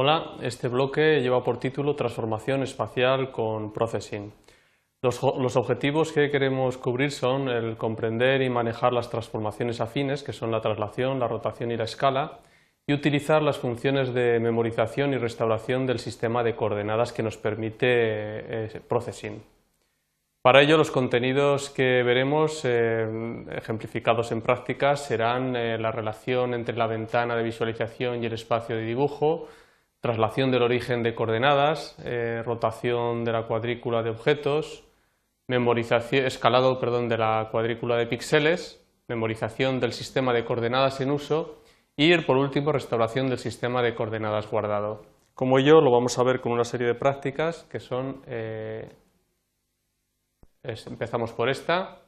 Hola, este bloque lleva por título Transformación espacial con Processing. Los, objetivos que queremos cubrir son el comprender y manejar las transformaciones afines, que son la traslación, la rotación y la escala, y utilizar las funciones de memorización y restauración del sistema de coordenadas que nos permite eh, Processing. Para ello, los contenidos que veremos eh, ejemplificados en prácticas serán eh, la relación entre la ventana de visualización y el espacio de dibujo, traslación del origen de coordenadas, eh, rotación de la cuadrícula de objetos, memorización, escalado perdón, de la cuadrícula de píxeles, memorización del sistema de coordenadas en uso y, por último, restauración del sistema de coordenadas guardado. Como ello, lo vamos a ver con una serie de prácticas que son empezamos por esta,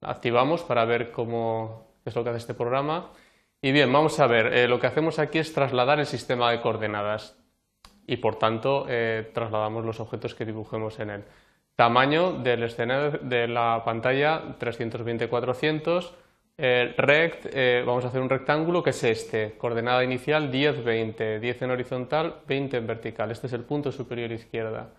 activamos para ver cómo es lo que hace este programa. Y bien, vamos a ver, eh, lo que hacemos aquí es trasladar el sistema de coordenadas y por tanto eh, trasladamos los objetos que dibujemos en él. Tamaño del escenario de la pantalla 320-400, eh, rect, vamos a hacer un rectángulo que es este, coordenada inicial 10, 20, 10 en horizontal, 20 en vertical, este es el punto superior izquierda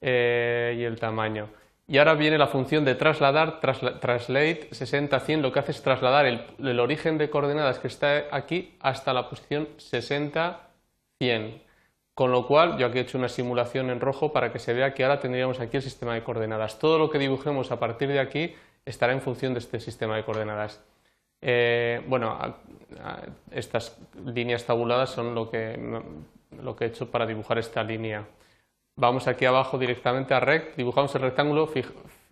y el tamaño. Y ahora viene la función de trasladar, translate 60-100, lo que hace es trasladar el, origen de coordenadas que está aquí hasta la posición 60-100. Con lo cual, yo aquí he hecho una simulación en rojo para que se vea que ahora tendríamos aquí el sistema de coordenadas. Todo lo que dibujemos a partir de aquí estará en función de este sistema de coordenadas. Eh, bueno, estas líneas tabuladas son lo que, lo que he hecho para dibujar esta línea. Vamos aquí abajo directamente a rect, dibujamos el rectángulo,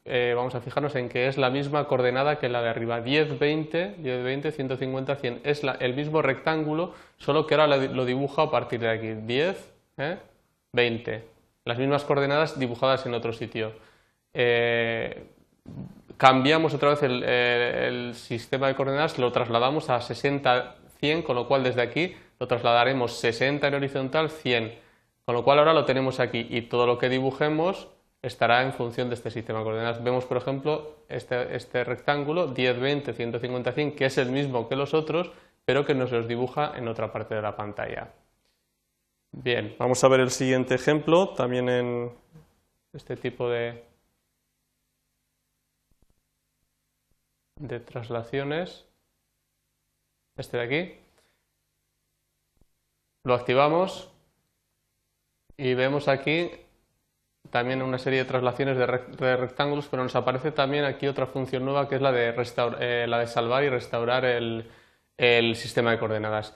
eh, vamos a fijarnos en que es la misma coordenada que la de arriba, 10, 20, 10, 20, 150, 100. Es el mismo rectángulo, solo que ahora lo dibujo a partir de aquí, 10, 20. ¿eh? Las mismas coordenadas dibujadas en otro sitio. Eh, cambiamos otra vez el, el, sistema de coordenadas, lo trasladamos a 60, 100, con lo cual desde aquí lo trasladaremos 60 en horizontal, 100 con lo cual ahora lo tenemos aquí y todo lo que dibujemos estará en función de este sistema de coordenadas. Vemos, por ejemplo, este, este rectángulo 10, 20, 150, 100, que es el mismo que los otros, pero que nos los dibuja en otra parte de la pantalla. Bien, vamos a ver el siguiente ejemplo, también en este tipo de, de traslaciones. Este de aquí. Lo activamos y vemos aquí también una serie de traslaciones de, rectángulos, pero nos aparece también aquí otra función nueva que es la de, eh, la de salvar y restaurar el, sistema de coordenadas.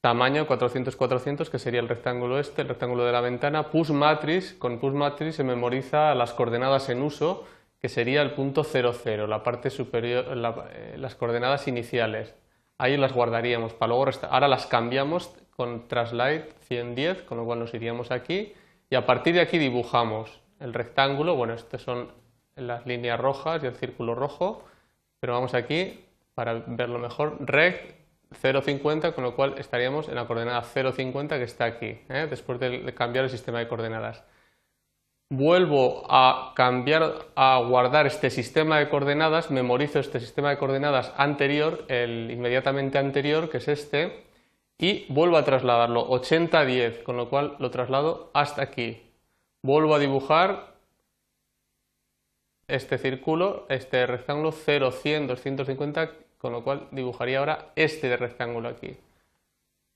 Tamaño 400-400, que sería el rectángulo este, el rectángulo de la ventana. Push matrix, con push matrix se memoriza las coordenadas en uso, que sería el punto 00, la parte superior, eh, las coordenadas iniciales. Ahí las guardaríamos para luego ahora las cambiamos con translate 110, con lo cual nos iríamos aquí y a partir de aquí dibujamos el rectángulo, bueno, estas son las líneas rojas y el círculo rojo, pero vamos aquí para verlo mejor, rect 0,50, con lo cual estaríamos en la coordenada 0,50 que está aquí, ¿eh? después de cambiar el sistema de coordenadas. Vuelvo a cambiar, a guardar este sistema de coordenadas, memorizo este sistema de coordenadas anterior, el inmediatamente anterior, que es este, y vuelvo a trasladarlo 80-10, con lo cual lo traslado hasta aquí. Vuelvo a dibujar este círculo, este rectángulo 0, 100, 250, con lo cual dibujaría ahora este rectángulo aquí.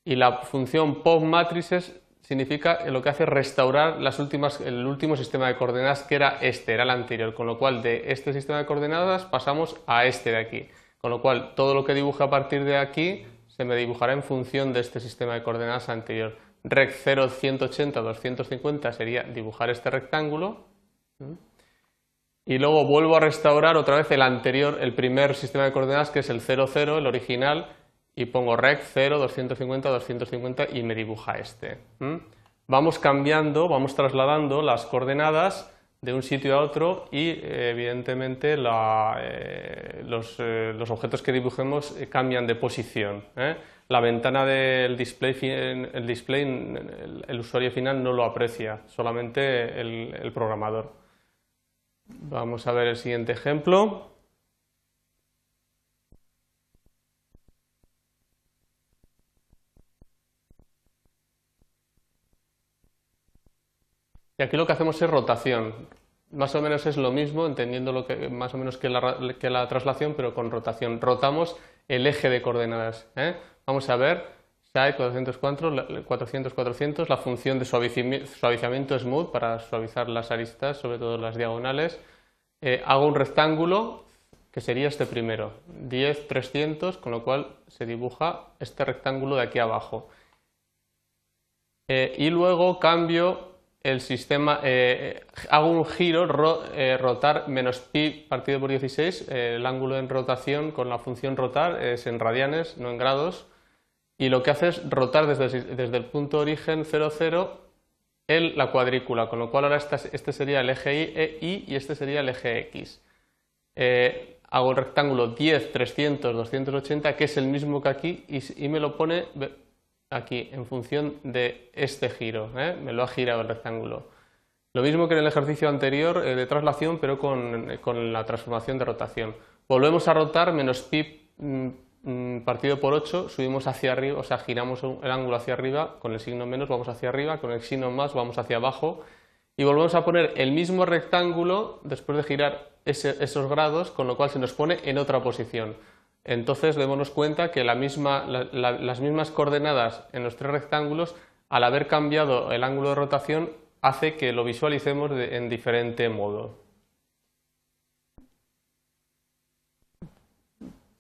Y la función pop matrices significa lo que hace restaurar las últimas, el último sistema de coordenadas que era este, era el anterior, con lo cual de este sistema de coordenadas pasamos a este de aquí. Con lo cual todo lo que dibuje a partir de aquí se me dibujará en función de este sistema de coordenadas anterior. Rec 0, 180, 250 sería dibujar este rectángulo. Y luego vuelvo a restaurar otra vez el anterior, el primer sistema de coordenadas que es el 0, 0, el original, y pongo rec 0, 250, 250 y me dibuja este. Vamos cambiando, vamos trasladando las coordenadas de un sitio a otro y evidentemente eh, eh, los, objetos que dibujemos eh, cambian de posición. La ventana del display, el, display el, usuario final no lo aprecia, solamente el programador. Vamos a ver el siguiente ejemplo. Y aquí lo que hacemos es rotación. Más o menos es lo mismo, entendiendo lo que, más o menos que la, que la traslación, pero con rotación. Rotamos el eje de coordenadas. ¿eh? Vamos a ver, SAE 404, 400, 400, la función de suavizamiento smooth para suavizar las aristas, sobre todo las diagonales. Eh, hago un rectángulo que sería este primero, 10, 300, con lo cual se dibuja este rectángulo de aquí abajo. Eh, y luego cambio el sistema, eh, hago un giro, rotar menos pi partido por 16, el ángulo en rotación con la función rotar es en radianes, no en grados, y lo que hace es rotar desde, desde el punto origen 0, 0 el, la cuadrícula, con lo cual ahora este sería el eje Y, y este sería el eje X. Eh, hago el rectángulo 10, 300, 280, que es el mismo que aquí, y, me lo pone aquí en función de este giro, ¿eh? me lo ha girado el rectángulo. Lo mismo que en el ejercicio anterior eh, de traslación, pero con, la transformación de rotación. Volvemos a rotar menos pi mm, Mm, partido por 8 subimos hacia arriba, o sea, giramos el ángulo hacia arriba, con el signo menos vamos hacia arriba, con el signo más vamos hacia abajo y volvemos a poner el mismo rectángulo después de girar esos grados, con lo cual se nos pone en otra posición. Entonces démonos cuenta que las mismas coordenadas en los tres rectángulos, al haber cambiado el ángulo de rotación, hace que lo visualicemos en diferente modo.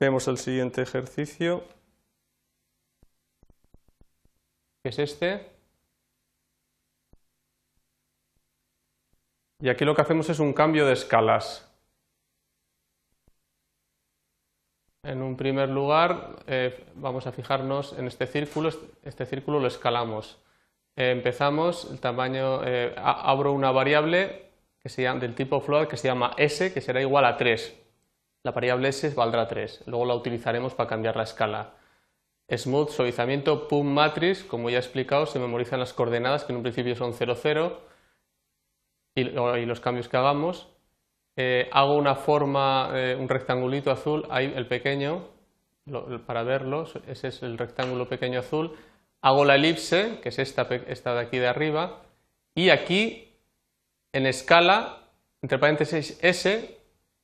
Vemos el siguiente ejercicio, que es este. Y aquí lo que hacemos es un cambio de escalas. En un primer lugar, eh, vamos a fijarnos en este círculo. Este círculo lo escalamos. Eh, empezamos, el tamaño, eh, abro una variable que se del tipo float que se llama s, que será igual a 3 la variable s valdrá 3. Luego la utilizaremos para cambiar la escala. Smooth, suavizamiento, pum matrix, como ya he explicado, se memorizan las coordenadas que en un principio son 0, 0 y, los cambios que hagamos. Eh, hago una forma, eh, un rectangulito azul, ahí el pequeño, para verlo, ese es el rectángulo pequeño azul. Hago la elipse, que es esta, esta de aquí de arriba, y aquí en escala, entre paréntesis S,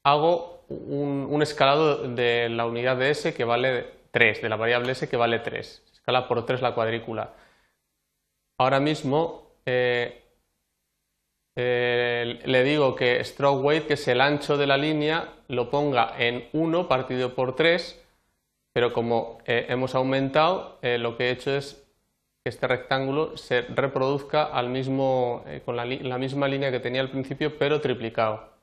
hago un, escalado de la unidad de S que vale 3, de la variable S que vale 3. Se escala por 3 la cuadrícula. Ahora mismo eh, eh, le digo que stroke weight, que es el ancho de la línea, lo ponga en 1 partido por 3, pero como eh, hemos aumentado, lo que he hecho es que este rectángulo se reproduzca al mismo, con la, la misma línea que tenía al principio, pero triplicado.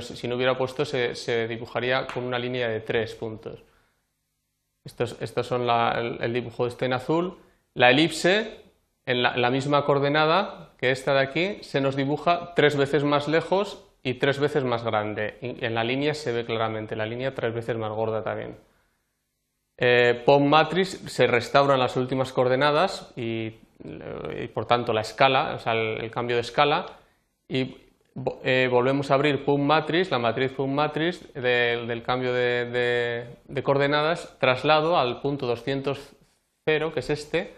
Si no, hubiera puesto, se, dibujaría con una línea de tres puntos. Estos, son el, dibujo este en azul. La elipse, en la, misma coordenada que esta de aquí, se nos dibuja tres veces más lejos y tres veces más grande. en la línea se ve claramente, la línea tres veces más gorda también. Eh, POM matrix se restauran las últimas coordenadas y, por tanto la escala, o sea, el, cambio de escala, y eh, volvemos a abrir PUM matrix, la matriz PUM matrix del cambio de, coordenadas, traslado al punto 200, que es este,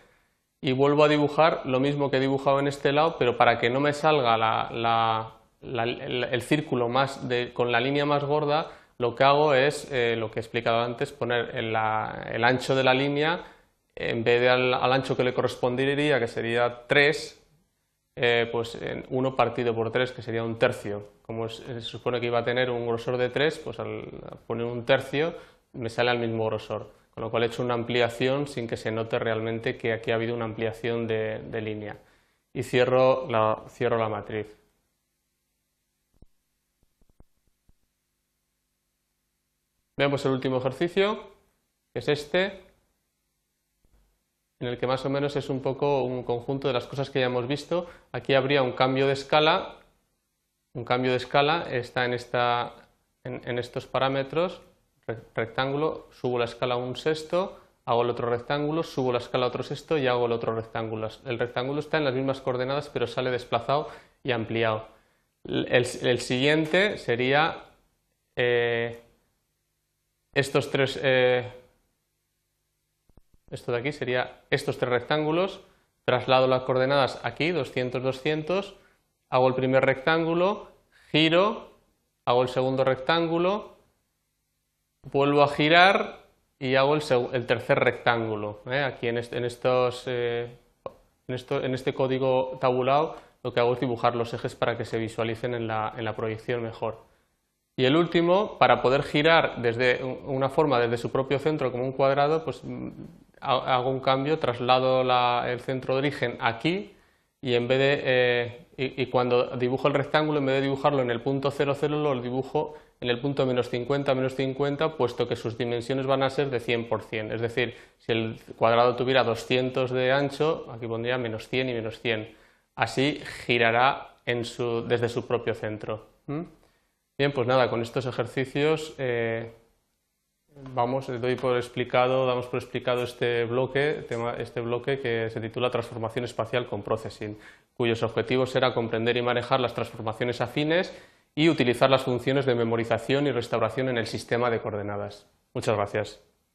y vuelvo a dibujar lo mismo que he dibujado en este lado, pero para que no me salga el, círculo más con la línea más gorda, lo que hago es, eh, lo que he explicado antes, poner el, ancho de la línea, en vez de al, ancho que le correspondería, que sería 3, eh, pues en 1 partido por 3, que sería un tercio. Como se supone que iba a tener un grosor de 3, pues al poner un tercio me sale al mismo grosor. Con lo cual he hecho una ampliación sin que se note realmente que aquí ha habido una ampliación de, línea. Y cierro la, cierro la matriz. Vemos el último ejercicio, que es este en el que más o menos es un poco un conjunto de las cosas que ya hemos visto. Aquí habría un cambio de escala, un cambio de escala está en, esta, en, estos parámetros, rectángulo, subo la escala un sexto, hago el otro rectángulo, subo la escala otro sexto y hago el otro rectángulo. El rectángulo está en las mismas coordenadas pero sale desplazado y ampliado. El, siguiente sería eh, estos tres... Eh, esto de aquí sería estos tres rectángulos, traslado las coordenadas aquí, 200, 200, hago el primer rectángulo, giro, hago el segundo rectángulo, vuelvo a girar y hago el, tercer rectángulo. ¿eh? Aquí en, estos, eh, en, este código tabulado lo que hago es dibujar los ejes para que se visualicen en la, en la proyección mejor. Y el último, para poder girar desde una forma desde su propio centro como un cuadrado, pues mm, hago un cambio, traslado el centro de origen aquí y en vez de eh, y, cuando dibujo el rectángulo, en vez de dibujarlo en el punto 0, 0, lo dibujo en el punto menos 50, menos 50, puesto que sus dimensiones van a ser de 100%. Es decir, si el cuadrado tuviera 200 de ancho, aquí pondría menos 100 y menos 100. Así girará desde su propio centro. Bien, pues nada, con estos ejercicios eh, vamos, doy por explicado, damos por explicado este bloque, este bloque que se titula Transformación espacial con Processing, cuyos objetivos será comprender y manejar las transformaciones afines y utilizar las funciones de memorización y restauración en el sistema de coordenadas. Muchas gracias.